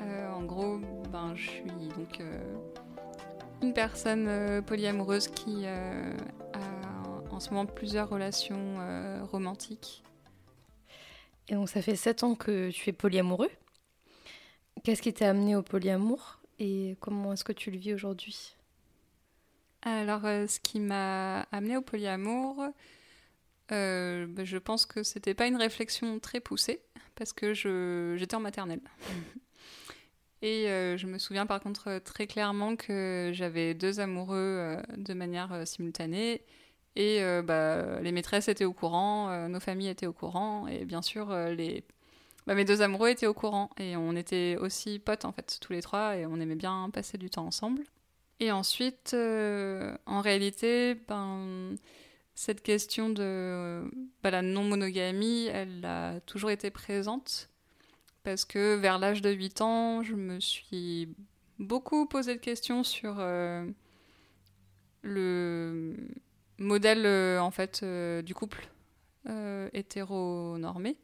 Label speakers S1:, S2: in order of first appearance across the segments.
S1: Euh, en gros, ben, je suis donc euh, une personne euh, polyamoureuse qui a en ce moment plusieurs relations romantiques.
S2: Et donc ça fait 7 ans que tu es polyamoureux. Qu'est-ce qui t'a amené au polyamour et comment est-ce que tu le vis aujourd'hui?
S1: Alors, ce qui m'a amené au polyamour, euh, bah, je pense que c'était pas une réflexion très poussée parce que j'étais en maternelle. Et euh, je me souviens par contre très clairement que j'avais deux amoureux euh, de manière simultanée. Et bah, les maîtresses étaient au courant, nos familles étaient au courant, et bien sûr, les... Bah, mes deux amoureux étaient au courant. Et on était aussi potes en fait, tous les trois, et on aimait bien passer du temps ensemble. Et ensuite, en réalité, ben cette question de bah, la non-monogamie, elle a toujours été présente. Parce que vers l'âge de 8 ans, je me suis beaucoup posé de questions sur euh, le modèle euh, en fait euh, du couple hétéronormé.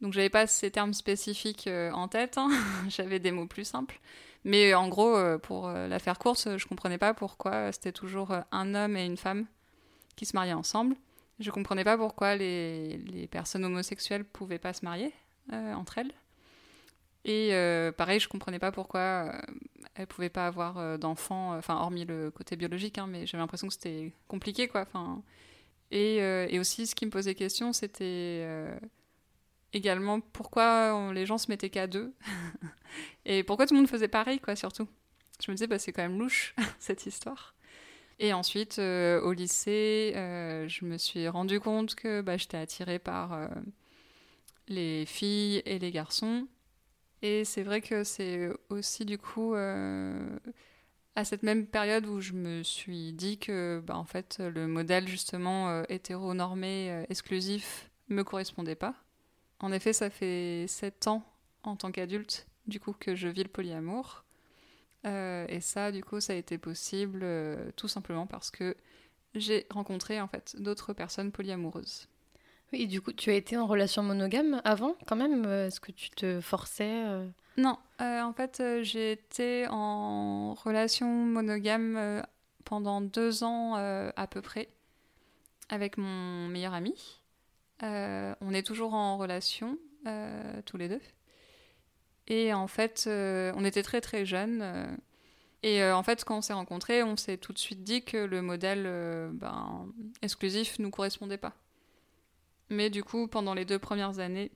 S1: Donc j'avais pas ces termes spécifiques en tête, hein. j'avais des mots plus simples. Mais en gros, pour la faire course, je comprenais pas pourquoi c'était toujours un homme et une femme qui se mariaient ensemble. Je comprenais pas pourquoi les, les personnes homosexuelles pouvaient pas se marier euh, entre elles. Et euh, pareil, je comprenais pas pourquoi euh, elles pouvaient pas avoir d'enfants, enfin hormis le côté biologique, hein, mais j'avais l'impression que c'était compliqué, quoi. Enfin, et, et, aussi, ce qui me posait question, c'était également pourquoi les gens se mettaient qu'à deux et pourquoi tout le monde faisait pareil, quoi, surtout. Je me disais, bah, c'est quand même louche cette histoire. Et ensuite, euh, au lycée, euh, je me suis rendu compte que bah, j'étais attirée par euh, les filles et les garçons. Et c'est vrai que c'est aussi du coup à cette même période où je me suis dit que bah, en fait le modèle justement hétéronormé exclusif me correspondait pas. En effet, ça fait sept ans en tant qu'adulte du coup que je vis le polyamour. Euh, et ça, du coup, ça a été possible euh, tout simplement parce que j'ai rencontré en fait d'autres personnes polyamoureuses.
S2: Oui, et du coup, tu as été en relation monogame avant, quand même Est-ce que tu te forçais euh
S1: Non, en fait, j'ai été en relation monogame pendant deux ans à peu près avec mon meilleur ami. on est toujours en relation, tous les deux. Et en fait, euh, on était très très jeunes. Euh, et euh, en fait, quand on s'est rencontrés, on s'est tout de suite dit que le modèle ben, exclusif nous correspondait pas. Mais du coup, pendant les deux premières années,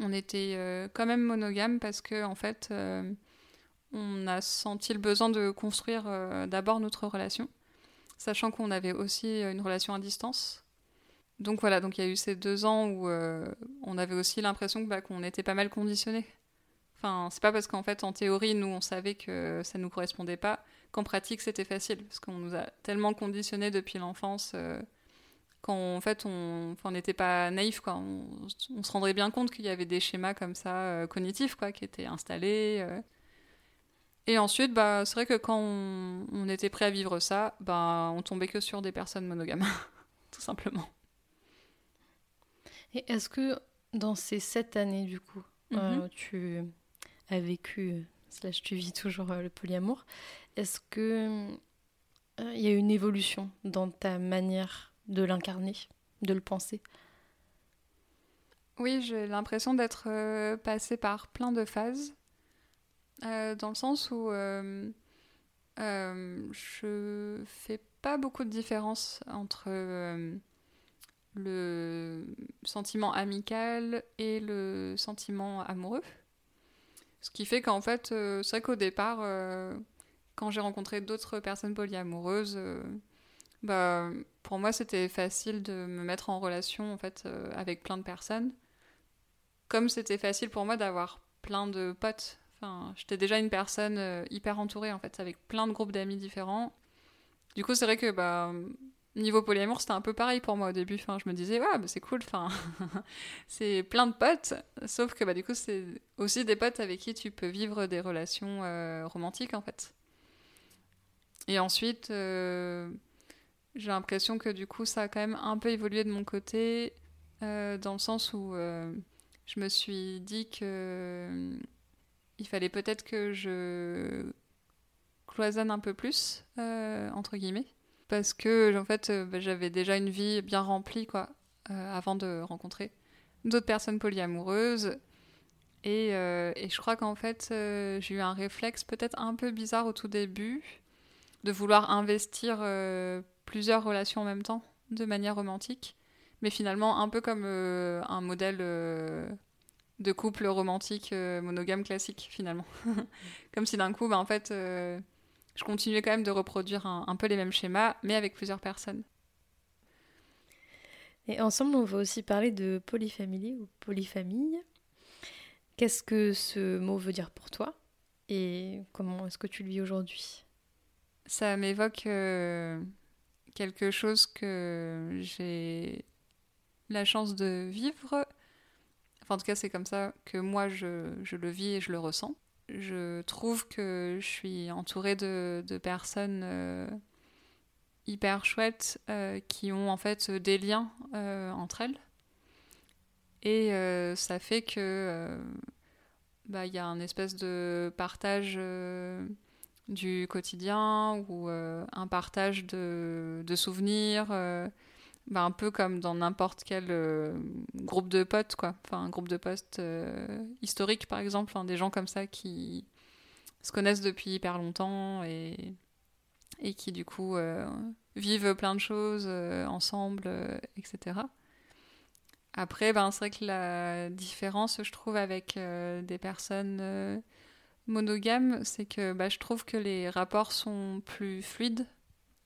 S1: on était quand même monogame parce que en fait, on a senti le besoin de construire d'abord notre relation, sachant qu'on avait aussi une relation à distance. Donc voilà, donc il y a eu ces deux ans où on avait aussi l'impression bah, qu'on était pas mal conditionné Enfin, c'est pas parce qu'en fait, en théorie, nous, on savait que ça nous correspondait pas, qu'en pratique, c'était facile. Parce qu'on nous a tellement conditionnés depuis l'enfance euh, qu'en fait, on n'était pas naïf, quoi. On, se rendrait bien compte qu'il y avait des schémas comme ça, euh, cognitifs, quoi, qui étaient installés. Euh. Et ensuite, bah, c'est vrai que quand on, était prêt à vivre ça, bah, on tombait que sur des personnes monogames, tout simplement.
S2: Et est-ce que dans ces sept années, du coup, mm-hmm. tu vécu, slash tu vis toujours euh, le polyamour, est-ce que il euh, y a une évolution dans ta manière de l'incarner, de le penser?
S1: Oui, j'ai l'impression d'être euh, passée par plein de phases, dans le sens où je fais pas beaucoup de différence entre le sentiment amical et le sentiment amoureux. Ce qui fait qu'en fait, euh, c'est vrai qu'au départ, euh, quand j'ai rencontré d'autres personnes polyamoureuses, euh, bah, pour moi, c'était facile de me mettre en relation en fait avec plein de personnes. comme c'était facile pour moi d'avoir plein de potes, j'étais déjà une personne hyper entourée en fait, avec plein de groupes d'amis différents. Du coup, c'est vrai que bah, niveau polyamour, c'était un peu pareil pour moi au début. Enfin, je me disais, ouais, bah, c'est cool, enfin, c'est plein de potes, sauf que bah, du coup, c'est aussi des potes avec qui tu peux vivre des relations euh, romantiques en fait. Et ensuite, euh, j'ai l'impression que du coup, ça a quand même un peu évolué de mon côté, euh, dans le sens où je me suis dit que il fallait peut-être que je cloisonne un peu plus, entre guillemets, parce que en fait, bah, j'avais déjà une vie bien remplie, quoi, avant de rencontrer d'autres personnes polyamoureuses. Et, et je crois qu'en fait, j'ai eu un réflexe peut-être un peu bizarre au tout début de vouloir investir plusieurs relations en même temps, de manière romantique. Mais finalement, un peu comme euh, un modèle euh, de couple romantique euh, monogame classique, finalement. comme si d'un coup, bah, en fait, je continuais quand même de reproduire un, un, peu les mêmes schémas, mais avec plusieurs personnes.
S2: Et ensemble, on va aussi parler de polyfamily ou polyfamille. Qu'est-ce que ce mot veut dire pour toi et comment est-ce que tu le vis aujourd'hui?
S1: Ça m'évoque quelque chose que j'ai la chance de vivre. Enfin, en tout cas, c'est comme ça que moi, je, je, le vis et je le ressens. Je trouve que je suis entourée de, de personnes euh, hyper chouettes euh, qui ont en fait des liens euh, entre elles. Et ça fait que bah, il y a un espèce de partage du quotidien ou un partage de, de souvenirs, bah, un peu comme dans n'importe quel euh, groupe de potes, quoi. Enfin, un groupe de potes historique, par exemple, des gens comme ça qui se connaissent depuis hyper longtemps et, et qui, du coup, vivent plein de choses ensemble, etc. Après, ben, c'est vrai que la différence, je trouve, avec des personnes monogame, c'est que bah, je trouve que les rapports sont plus fluides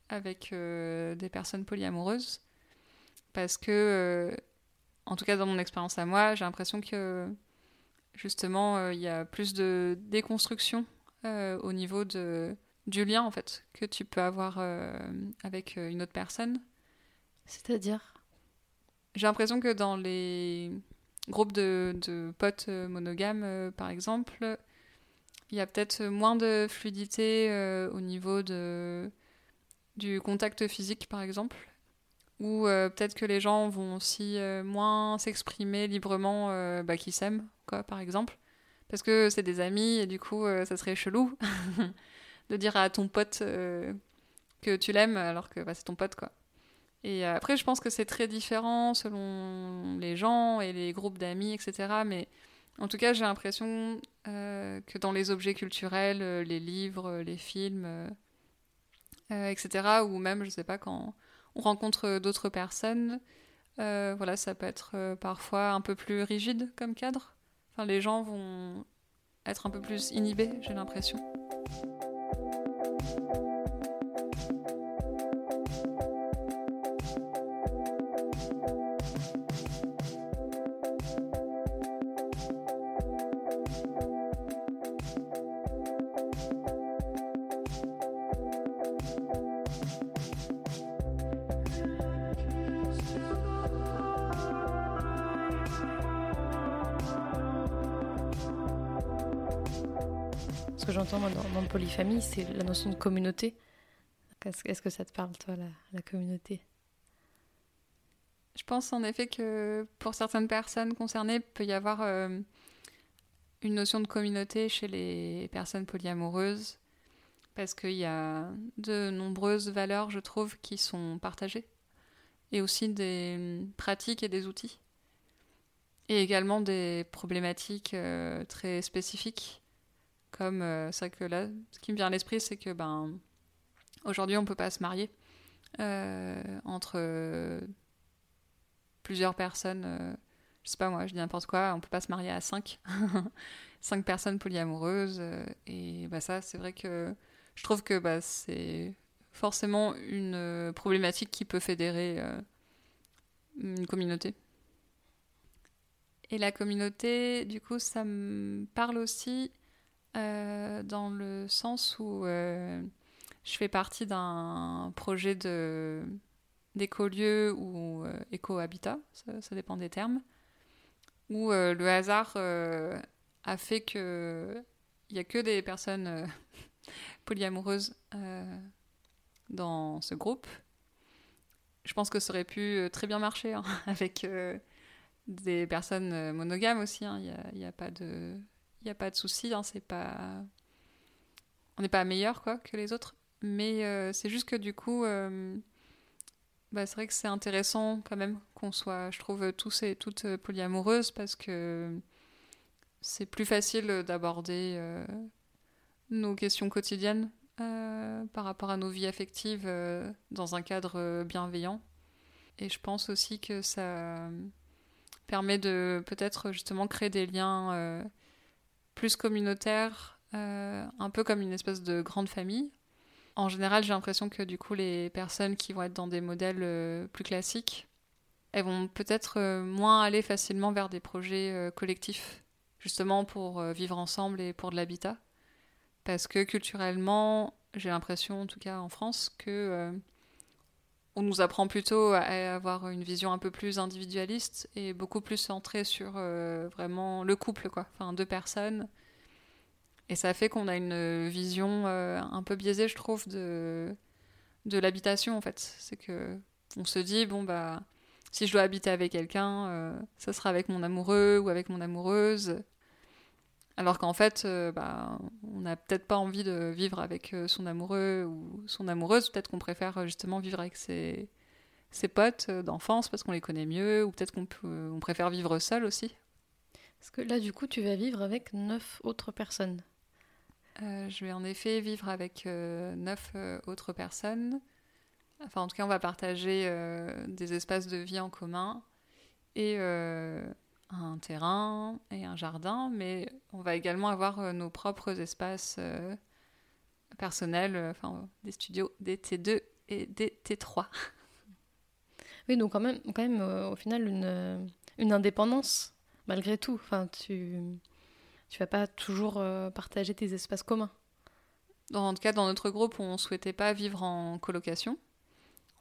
S1: avec euh, des personnes polyamoureuses. Parce que, euh, en tout cas dans mon expérience à moi, j'ai l'impression que justement, euh, il y a plus de déconstruction au niveau de, du lien en fait que tu peux avoir avec une autre personne.
S2: C'est-à-dire?
S1: J'ai l'impression que dans les groupes de, de potes monogames, par exemple, il y a peut-être moins de fluidité euh, au niveau de, du contact physique, par exemple. Ou euh, peut-être que les gens vont aussi euh, moins s'exprimer librement bah, qu'ils s'aiment, quoi, par exemple. Parce que c'est des amis et du coup, ça serait chelou de dire à ton pote que tu l'aimes alors que bah, c'est ton pote, quoi. Et après, je pense que c'est très différent selon les gens et les groupes d'amis, etc. Mais en tout cas, j'ai l'impression euh, que dans les objets culturels, euh, les livres, euh, les films, etc., ou même, je sais pas, quand on rencontre d'autres personnes, voilà, ça peut être parfois un peu plus rigide comme cadre. Les gens vont être un peu plus inhibés, j'ai l'impression.
S2: Polyfamille, c'est la notion de communauté. Est-ce que ça te parle, toi, la, communauté?
S1: Je pense en effet que pour certaines personnes concernées, il peut y avoir euh, une notion de communauté chez les personnes polyamoureuses, parce qu'il y a de nombreuses valeurs, je trouve, qui sont partagées, et aussi des pratiques et des outils, et également des problématiques euh, très spécifiques comme euh, c'est vrai que là, ce qui me vient à l'esprit, c'est que ben aujourd'hui on peut pas se marier euh, entre euh, plusieurs personnes. Euh, je sais pas moi, je dis n'importe quoi. On peut pas se marier à cinq, cinq personnes polyamoureuses. Euh, et bah ça, c'est vrai que je trouve que bah c'est forcément une euh, problématique qui peut fédérer une communauté. Et la communauté, du coup, ça me parle aussi euh, dans le sens où euh, je fais partie d'un projet de d'écolieu ou euh, éco-habitat, ça, dépend des termes, où le hasard a fait que il n'y a que des personnes polyamoureuses dans ce groupe. Je pense que ça aurait pu très bien marcher hein, avec des personnes monogames aussi. Hein. Il n'y a, a, pas de il n'y a pas de souci, hein, c'est pas... On n'est pas meilleur quoi, que les autres. Mais euh, c'est juste que du coup, euh, bah, c'est vrai que c'est intéressant quand même qu'on soit, je trouve, tous et toutes polyamoureuses parce que c'est plus facile d'aborder euh, nos questions quotidiennes par rapport à nos vies affectives dans un cadre bienveillant. Et je pense aussi que ça permet de peut-être justement créer des liens plus communautaire, euh, un peu comme une espèce de grande famille. En général, j'ai l'impression que du coup, les personnes qui vont être dans des modèles euh, plus classiques, elles vont peut-être euh, moins aller facilement vers des projets collectifs, justement pour vivre ensemble et pour de l'habitat. Parce que culturellement, j'ai l'impression, en tout cas en France, que on nous apprend plutôt à avoir une vision un peu plus individualiste et beaucoup plus centrée sur euh, vraiment le couple, quoi. Enfin, deux personnes. Et ça fait qu'on a une vision euh, un peu biaisée, je trouve, de, de l'habitation, en fait. C'est que on se dit, bon, bah, si je dois habiter avec quelqu'un, euh, ça sera avec mon amoureux ou avec mon amoureuse. Alors qu'en fait, euh, bah, on n'a peut-être pas envie de vivre avec euh, son amoureux ou son amoureuse. Peut-être qu'on préfère euh, justement vivre avec ses, ses potes d'enfance parce qu'on les connaît mieux, ou peut-être qu'on on préfère vivre seul aussi.
S2: Parce que là, du coup, tu vas vivre avec neuf autres personnes.
S1: je vais en effet vivre avec neuf autres personnes. Enfin, en tout cas, on va partager des espaces de vie en commun. Et un terrain et un jardin, mais on va également avoir euh, nos propres espaces euh, personnels, euh, enfin des studios des T2 et des T3.
S2: Oui, donc quand même, quand même au final, une, une, indépendance, malgré tout. Enfin, tu tu vas pas toujours partager tes espaces communs.
S1: En tout cas, dans notre groupe, on souhaitait pas vivre en colocation.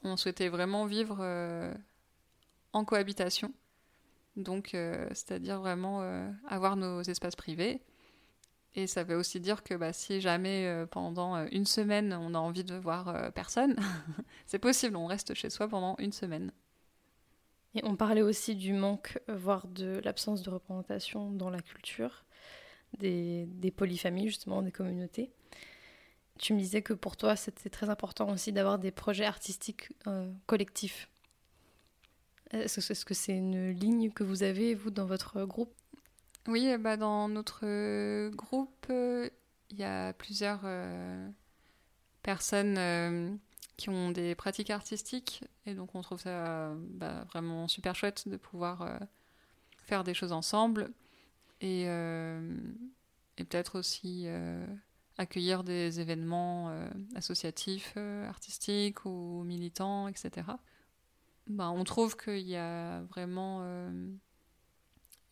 S1: On souhaitait vraiment vivre en cohabitation. Donc, euh, c'est-à-dire vraiment euh, avoir nos espaces privés. Et ça veut aussi dire que bah, si jamais euh, pendant une semaine on a envie de voir personne, c'est possible, on reste chez soi pendant une semaine.
S2: Et on parlait aussi du manque, voire de l'absence de représentation dans la culture, des, des polyfamilles, justement, des communautés. Tu me disais que pour toi, c'était très important aussi d'avoir des projets artistiques collectifs. Est-ce que c'est une ligne que vous avez, vous, dans votre groupe?
S1: Oui, bah, dans notre groupe, euh, il y a plusieurs euh, personnes euh, qui ont des pratiques artistiques. Et donc, on trouve ça bah, vraiment super chouette de pouvoir faire des choses ensemble. Et, et peut-être aussi accueillir des événements associatifs, artistiques ou militants, etc. Bah, on trouve qu'il y a vraiment euh,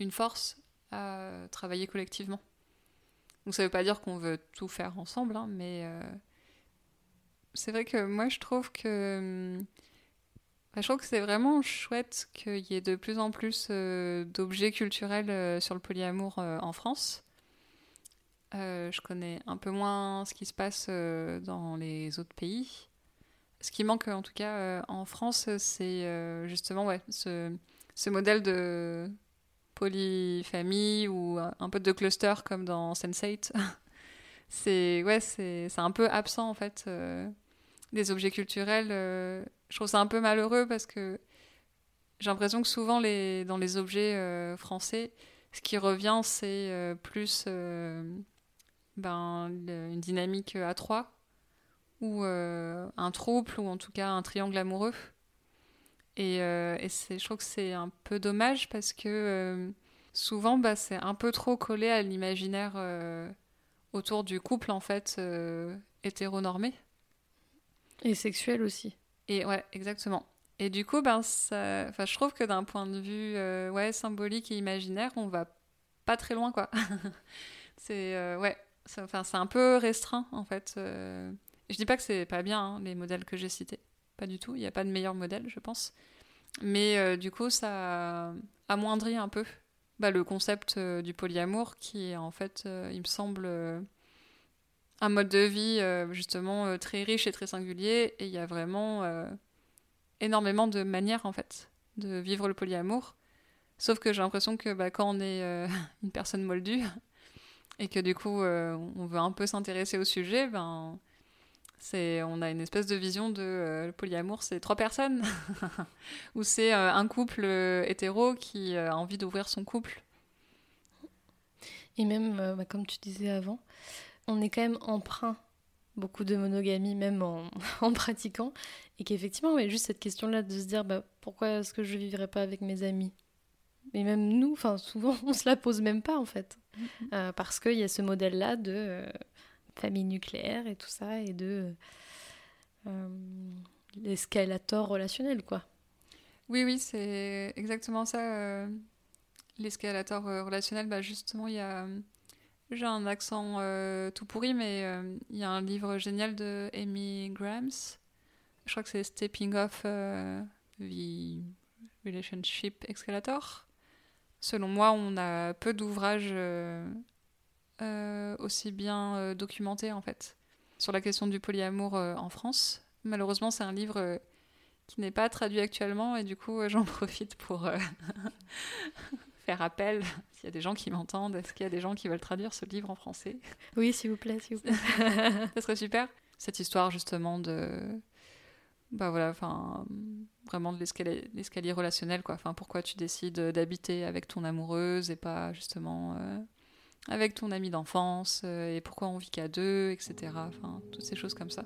S1: une force à travailler collectivement. Donc ça ne veut pas dire qu'on veut tout faire ensemble, hein, mais euh, c'est vrai que moi je trouve que bah, je trouve que c'est vraiment chouette qu'il y ait de plus en plus euh, d'objets culturels sur le polyamour en France. je connais un peu moins ce qui se passe dans les autres pays. Ce qui manque en tout cas euh, en France, c'est euh, justement ouais, ce, ce, modèle de polyfamille ou un peu de cluster comme dans Sense8. c'est ouais, un peu absent en fait euh, des objets culturels. je trouve ça un peu malheureux parce que j'ai l'impression que souvent les, dans les objets français, ce qui revient c'est plus ben, une dynamique à trois ou euh, un trouble, ou en tout cas un triangle amoureux. Et, euh, et je trouve que c'est un peu dommage parce que euh, souvent, bah, c'est un peu trop collé à l'imaginaire autour du couple, en fait, hétéronormé.
S2: Et sexuel aussi.
S1: Et ouais, exactement. Et du coup, ben, ça... enfin, je trouve que d'un point de vue ouais, symbolique et imaginaire, on va pas très loin, quoi. c'est ouais, enfin, c'est un peu restreint, en fait. Je dis pas que c'est pas bien, hein, les modèles que j'ai cités. Pas du tout. Il n'y a pas de meilleur modèle, je pense. Mais du coup, ça amoindrit un peu bah, le concept du polyamour qui est en fait, il me semble, un mode de vie justement très riche et très singulier. Et il y a vraiment énormément de manières en fait de vivre le polyamour. Sauf que j'ai l'impression que bah, quand on est euh, une personne moldue et que du coup euh, on veut un peu s'intéresser au sujet, ben c'est on a une espèce de vision de euh, le polyamour, c'est trois personnes ou c'est un couple hétéro qui a envie d'ouvrir son couple.
S2: Et même, bah, comme tu disais avant, on est quand même emprunt beaucoup de monogamie, même en, en pratiquant, et qu'effectivement, a juste cette question-là de se dire bah, pourquoi est-ce que je ne vivrais pas avec mes amis? Mais même nous, enfin, souvent, on se la pose même pas en fait, mm-hmm. euh, parce qu'il y a ce modèle-là de euh, famille nucléaire et tout ça, et de euh, l'escalator relationnel, quoi?
S1: Oui, oui, c'est exactement ça. L'escalator relationnel, bah justement, il y a j'ai un accent euh, tout pourri, mais euh, il y a un livre génial de Amy Grams. Je crois que c'est Stepping Off euh, the Relationship Escalator. Selon moi, on a peu d'ouvrages aussi bien documentés en fait sur la question du polyamour en France. Malheureusement, c'est un livre qui n'est pas traduit actuellement et du coup, j'en profite pour faire appel, s'il y a des gens qui m'entendent, est-ce qu'il y a des gens qui veulent traduire ce livre en français?
S2: Oui, s'il vous plaît, s'il vous plaît.
S1: ça serait super. Cette histoire justement de... Bah voilà, enfin, vraiment de l'escalier relationnel, quoi. Enfin, pourquoi tu décides d'habiter avec ton amoureuse et pas justement euh, avec ton ami d'enfance, euh, et pourquoi on vit qu'à deux, etc. Enfin, toutes ces choses comme ça.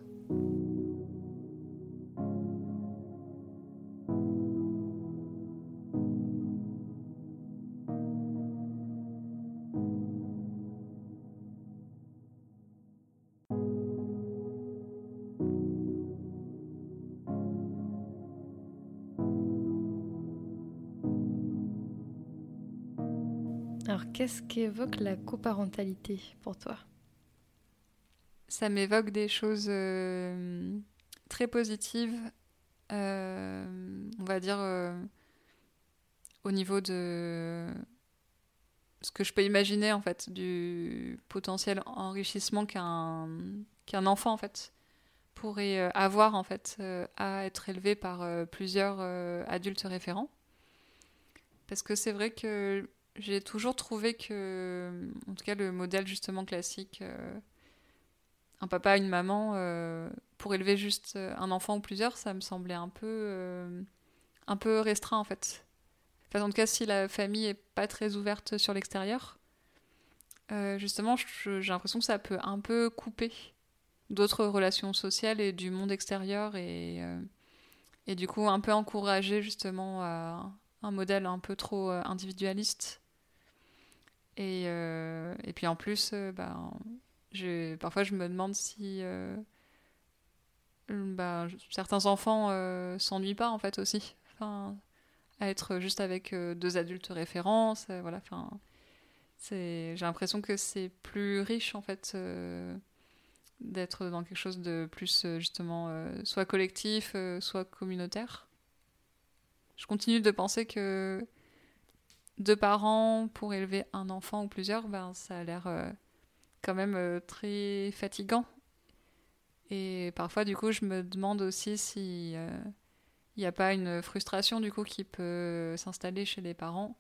S2: Qu'est-ce qu'évoque la coparentalité pour toi?
S1: Ça m'évoque des choses euh, très positives, euh, on va dire euh, au niveau de ce que je peux imaginer en fait du potentiel enrichissement qu'un enfant pourrait avoir en fait à être élevé par plusieurs adultes référents. Parce que c'est vrai que j'ai toujours trouvé que, en tout cas, le modèle justement classique, euh, un papa, une maman, euh, pour élever juste un enfant ou plusieurs, ça me semblait un peu, euh, un peu restreint en fait. Enfin, en tout cas, si la famille est pas très ouverte sur l'extérieur, justement, j'ai l'impression que ça peut un peu couper d'autres relations sociales et du monde extérieur et, et du coup un peu encourager justement à un modèle un peu trop individualiste et, euh, et puis en plus, euh, ben, parfois je me demande si euh, ben, certains enfants s'ennuient pas en fait aussi. Enfin, à être juste avec deux adultes référents, voilà, enfin, j'ai l'impression que c'est plus riche en fait d'être dans quelque chose de plus justement soit collectif, soit communautaire. Je continue de penser que deux parents pour élever un enfant ou plusieurs, ben, ça a l'air euh, quand même euh, très fatigant. Et parfois, du coup, je me demande aussi si il euh, n'y a pas une frustration du coup qui peut s'installer chez les parents,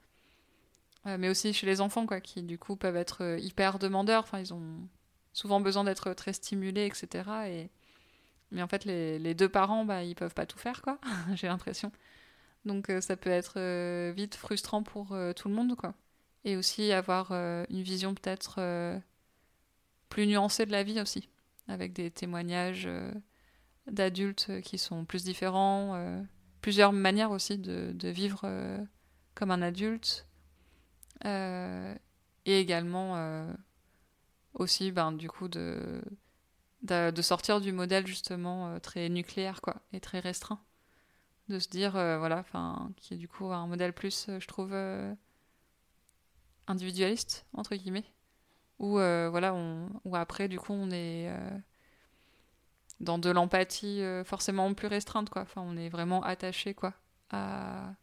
S1: mais aussi chez les enfants, quoi, qui du coup peuvent être hyper demandeurs. Enfin, ils ont souvent besoin d'être très stimulés, etc. Et mais en fait, les, deux parents, bah, ils peuvent pas tout faire, quoi. J'ai l'impression. Donc euh, ça peut être euh, vite frustrant pour euh, tout le monde, quoi. Et aussi avoir une vision peut-être plus nuancée de la vie aussi, avec des témoignages d'adultes qui sont plus différents, plusieurs manières aussi de, de vivre comme un adulte, et également aussi, ben, du coup, de, de, de sortir du modèle justement très nucléaire, quoi, et très restreint de se dire, voilà, enfin, qui est du coup un modèle plus, je trouve, individualiste, entre guillemets, où, voilà, où après, du coup, on est dans de l'empathie forcément plus restreinte, quoi. Enfin, on est vraiment attaché, quoi, à,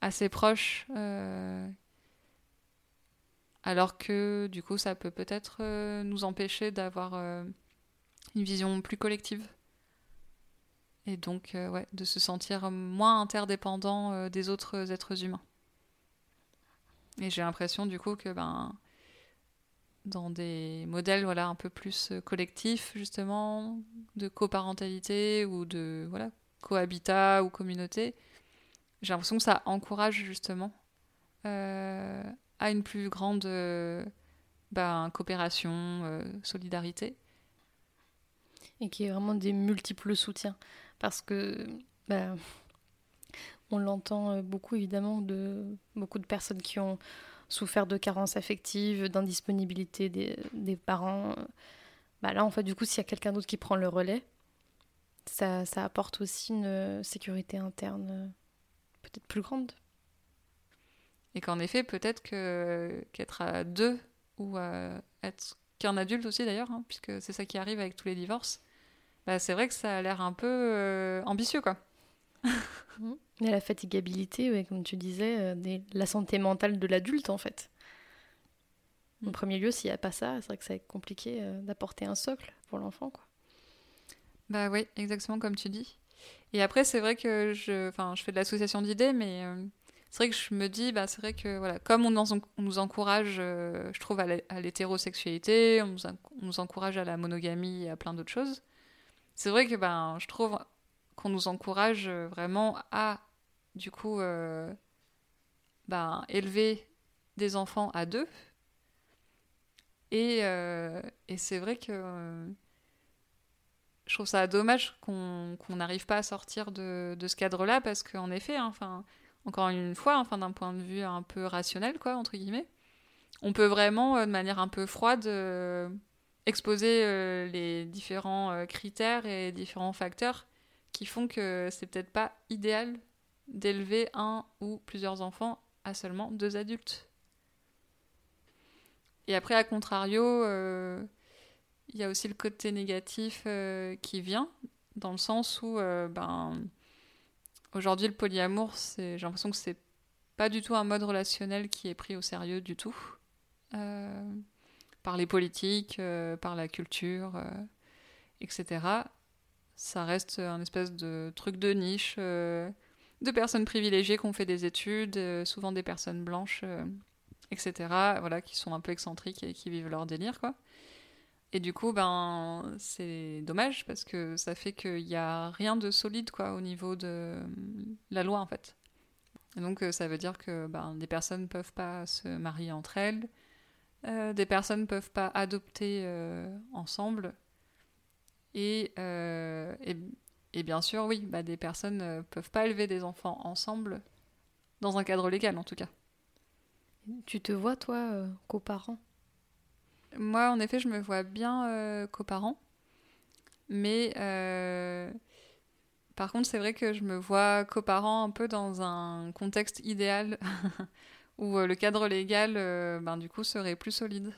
S1: à ses proches alors que du coup ça peut peut-être euh, nous empêcher d'avoir euh, une vision plus collective et donc euh, ouais, de se sentir moins interdépendant des autres êtres humains. Et j'ai l'impression du coup que ben dans des modèles voilà un peu plus collectifs justement de coparentalité ou de voilà cohabitat ou communauté, j'ai l'impression que ça encourage justement à une plus grande euh, ben, coopération, euh, solidarité.
S2: Et qui est vraiment des multiples soutiens. Parce que ben, on l'entend euh, beaucoup évidemment de beaucoup de personnes qui ont souffert de carences affectives, d'indisponibilité des, parents. Bah là, en fait, du coup, s'il y a quelqu'un d'autre qui prend le relais, ça, apporte aussi une sécurité interne peut-être plus grande.
S1: Et qu'en effet, peut-être que, qu'être à deux ou être qu'un adulte aussi d'ailleurs, hein, puisque c'est ça qui arrive avec tous les divorces, bah, c'est vrai que ça a l'air un peu euh, ambitieux quoi.
S2: Mais la fatigabilité, comme tu disais, euh, la santé mentale de l'adulte en fait. En mm. premier lieu, s'il n'y a pas ça, c'est vrai que ça va être compliqué euh, d'apporter un socle pour l'enfant. quoi.
S1: Bah oui, exactement comme tu dis. Et après, c'est vrai que je, je fais de l'association d'idées, mais c'est vrai que je me dis, bah, c'est vrai que voilà, comme on, nous encourage, euh, je trouve, à l'hétérosexualité, on, nous encourage à la monogamie et à plein d'autres choses, c'est vrai que ben, je trouve qu'on nous encourage vraiment à, du coup, euh, ben, élever des enfants à deux. Et, euh, c'est vrai que je trouve ça dommage qu'on n'arrive pas à sortir de, de ce cadre-là parce qu'en effet, hein, enfin encore une fois, enfin d'un point de vue un peu rationnel, quoi, entre guillemets, on peut vraiment, euh, de manière un peu froide, euh, exposer euh, les différents critères et différents facteurs qui font que c'est peut-être pas idéal d'élever un ou plusieurs enfants à seulement deux adultes. Et après, à contrario, il y a aussi le côté négatif qui vient, dans le sens où ben, Aujourd'hui, le polyamour, j'ai l'impression que c'est pas du tout un mode relationnel qui est pris au sérieux du tout. Euh, par les politiques, euh, par la culture, euh, etc. Ça reste un espèce de truc de niche de personnes privilégiées qui ont fait des études, souvent des personnes blanches, etc. Voilà, qui sont un peu excentriques et qui vivent leur délire, quoi. Et du coup, ben, c'est dommage parce que ça fait qu'il n'y a rien de solide quoi, au niveau de la loi en fait. Et donc euh, ça veut dire que ben, des personnes ne peuvent pas se marier entre elles, euh, des personnes ne peuvent pas adopter euh, ensemble, et, et, et, bien sûr, oui, bah, des personnes ne peuvent pas élever des enfants ensemble, dans un cadre légal en tout cas.
S2: Tu te vois toi, coparent?
S1: Moi, en effet, je me vois bien euh, coparent. Mais euh, par contre, c'est vrai que je me vois coparent un peu dans un contexte idéal où euh, le cadre légal, ben, du coup, serait plus solide.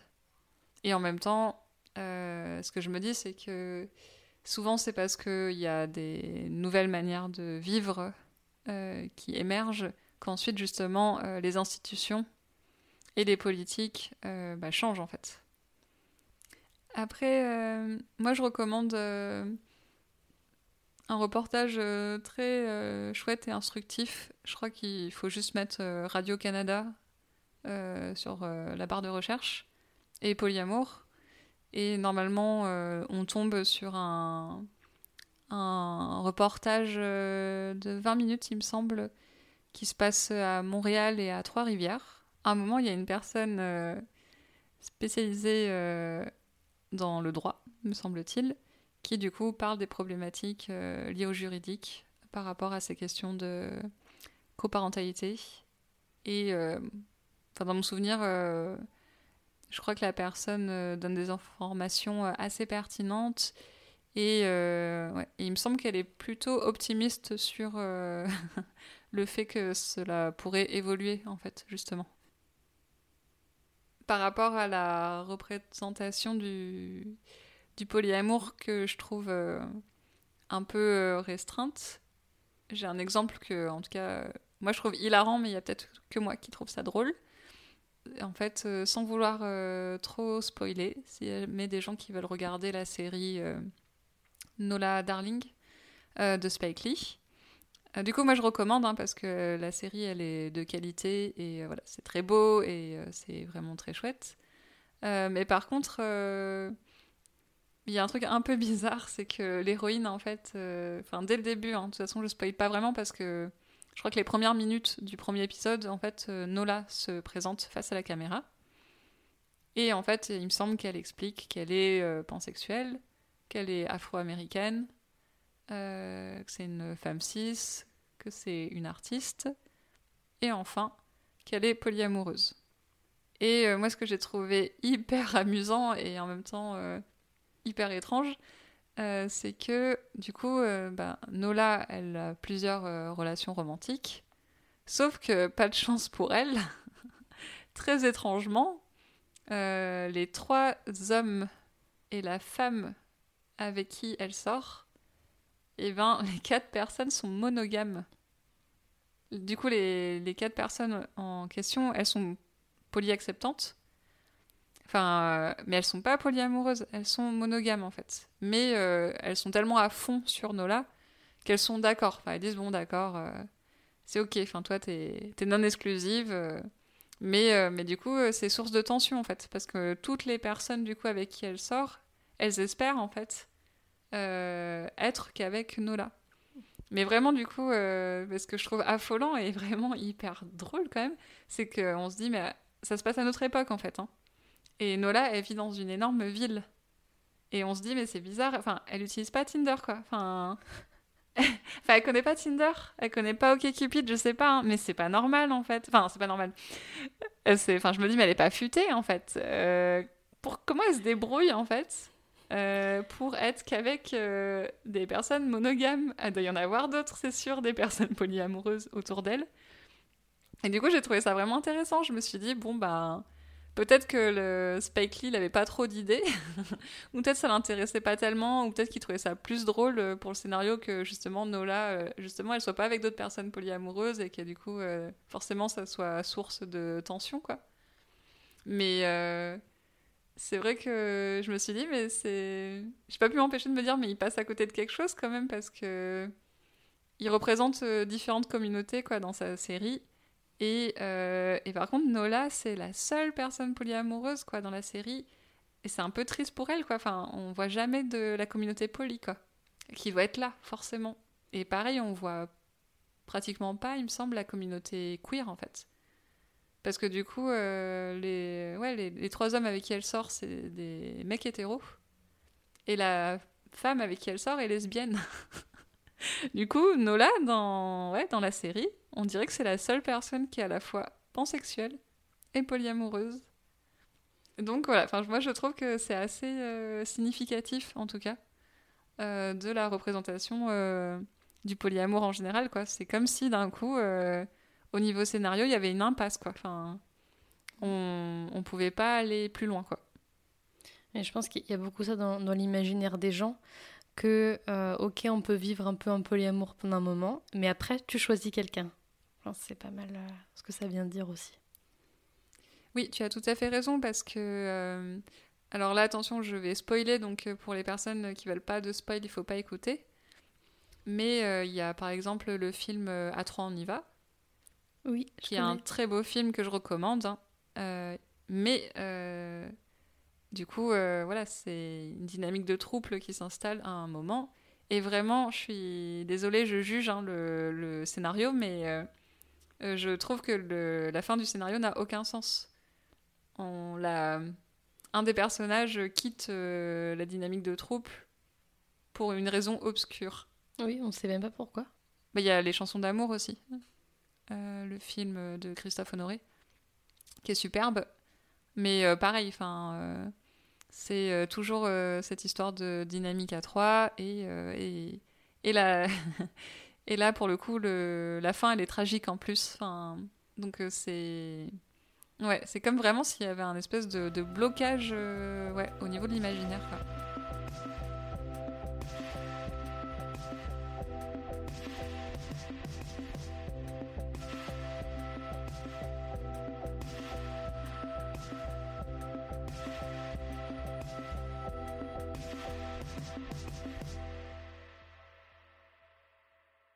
S1: Et en même temps, ce que je me dis, c'est que souvent, c'est parce qu'il y a des nouvelles manières de vivre qui émergent qu'ensuite, justement, les institutions et les politiques bah, changent, en fait. Après, euh, moi, je recommande euh, un reportage euh, très chouette et instructif. Je crois qu'il faut juste mettre Radio-Canada sur la barre de recherche et Polyamour. Et normalement, on tombe sur un reportage de 20 minutes, il me semble, qui se passe à Montréal et à Trois-Rivières. À un moment, il y a une personne spécialisée dans le droit, me semble-t-il, qui du coup parle des problématiques euh, liées au juridique par rapport à ces questions de coparentalité. Et euh, dans mon souvenir, euh, je crois que la personne donne des informations assez pertinentes et, il il me semble qu'elle est plutôt optimiste sur le fait que cela pourrait évoluer, en fait, justement. Par rapport à la représentation du, du polyamour que je trouve un peu restreinte, j'ai un exemple que, en tout cas, moi je trouve hilarant, mais il y a peut-être que moi qui trouve ça drôle. En fait, euh, sans vouloir euh, trop spoiler, y a des gens qui veulent regarder la série euh, Nola Darling de Spike Lee, du coup, moi je recommande hein, parce que la série elle est de qualité et voilà, c'est très beau et c'est vraiment très chouette. mais par contre, il y a un truc un peu bizarre, c'est que l'héroïne, en fait, euh, enfin, dès le début, hein, de toute façon, je spoil pas vraiment parce que je crois que les premières minutes du premier épisode, en fait, euh, Nola se présente face à la caméra. Et en fait, il me semble qu'elle explique qu'elle est euh, pansexuelle, qu'elle est afro-américaine, que c'est une femme cis, que c'est une artiste, et enfin, qu'elle est polyamoureuse. Et moi, ce que j'ai trouvé hyper amusant et en même temps hyper étrange, euh, c'est que du coup, euh, bah, Nola, elle a plusieurs euh, relations romantiques, sauf que pas de chance pour elle. Très étrangement, les trois hommes et la femme avec qui elle sort, eh ben, les quatre personnes sont monogames. Du coup, les, les quatre personnes en question, elles sont polyacceptantes. Euh, mais elles sont pas polyamoureuses, elles sont monogames en fait. Mais euh, elles sont tellement à fond sur Nola qu'elles sont d'accord. Enfin, elles disent bon, d'accord, euh, c'est ok. Enfin, toi, t'es es non exclusive. mais, mais du coup, c'est source de tension en fait. Parce que toutes les personnes du coup avec qui elle sort, elles espèrent en fait être qu'avec Nola. Mais vraiment, du coup, ce que je trouve affolant et vraiment hyper drôle quand même, c'est qu'on se dit, mais ça se passe à notre époque en fait. Hein. Et Nola, elle vit dans une énorme ville. Et on se dit, mais c'est bizarre. Enfin, elle utilise pas Tinder, quoi. Enfin. enfin, elle connaît pas Tinder, elle connaît pas OkCupid, je sais pas, hein. mais c'est pas normal en fait. Enfin, c'est pas normal. Euh, enfin, je me dis, mais elle est pas futée en fait. Euh, pour... Comment elle se débrouille en fait euh, pour être qu'avec des personnes monogames? Elle doit y en avoir d'autres, c'est sûr, des personnes polyamoureuses autour d'elle. Et du coup, j'ai trouvé ça vraiment intéressant. Je me suis dit, bon, bah. Peut-être que le Spike Lee n'avait pas trop d'idées, ou peut-être ça l'intéressait pas tellement, ou peut-être qu'il trouvait ça plus drôle euh, pour le scénario que justement Nola, euh, justement, elle soit pas avec d'autres personnes polyamoureuses et que du coup, euh, forcément, ça soit source de tension, quoi. Mais c'est vrai que je me suis dit, mais c'est. J'ai pas pu m'empêcher de me dire, mais il passe à côté de quelque chose quand même parce que. Il représente différentes communautés, quoi, dans sa série. Euh, et, par contre, Nola, c'est la seule personne polyamoureuse quoi, dans la série. Et c'est un peu triste pour elle, quoi. Enfin, on voit jamais de la communauté poly, quoi. Qui doit être là, forcément. Et pareil, on voit pratiquement pas, il me semble, la communauté queer, en fait. Parce que du coup, euh, les, ouais, les, trois hommes avec qui elle sort, c'est des mecs hétéros. Et la femme avec qui elle sort est lesbienne. du coup, Nola, dans, ouais, dans la série, on dirait que c'est la seule personne qui est à la fois pansexuelle et polyamoureuse. Donc voilà, enfin, moi je trouve que c'est assez euh, significatif en tout cas euh, de la représentation euh, du polyamour en général. quoi. C'est comme si d'un coup, au niveau scénario, il y avait une impasse. quoi. Enfin, on ne pouvait pas aller plus loin. quoi.
S2: Et je pense qu'il y a beaucoup ça dans, dans l'imaginaire des gens que, ok, on peut vivre un peu en polyamour pendant un moment, mais après, tu choisis quelqu'un c'est pas mal euh, ce que ça vient de dire aussi.
S1: Oui, tu as tout à fait raison parce que. Euh, alors là, attention, je vais spoiler, donc euh, pour les personnes qui veulent pas de spoil, il faut pas écouter. Mais il y a par exemple le film À 3 on y va.
S2: Oui,
S1: qui est un très beau film que je recommande. Hein. mais du coup, voilà, c'est une dynamique de trouble qui s'installe à un moment. Et vraiment, je suis désolée, je juge hein, le, le, scénario, mais euh, je trouve que la fin du scénario n'a aucun sens. On, la, un des personnages quitte euh, la dynamique de troupe pour une raison obscure.
S2: Oui, on ne sait même pas pourquoi.
S1: Bah, il y a les chansons d'amour aussi. Euh, le film de Christophe Honoré, qui est superbe. Mais pareil, c'est toujours cette histoire de dynamique à trois et, et Et là, et là pour le coup, la fin, elle est tragique en plus. Donc c'est... Ouais, c'est comme vraiment s'il y avait un espèce de, blocage ouais, au niveau de l'imaginaire.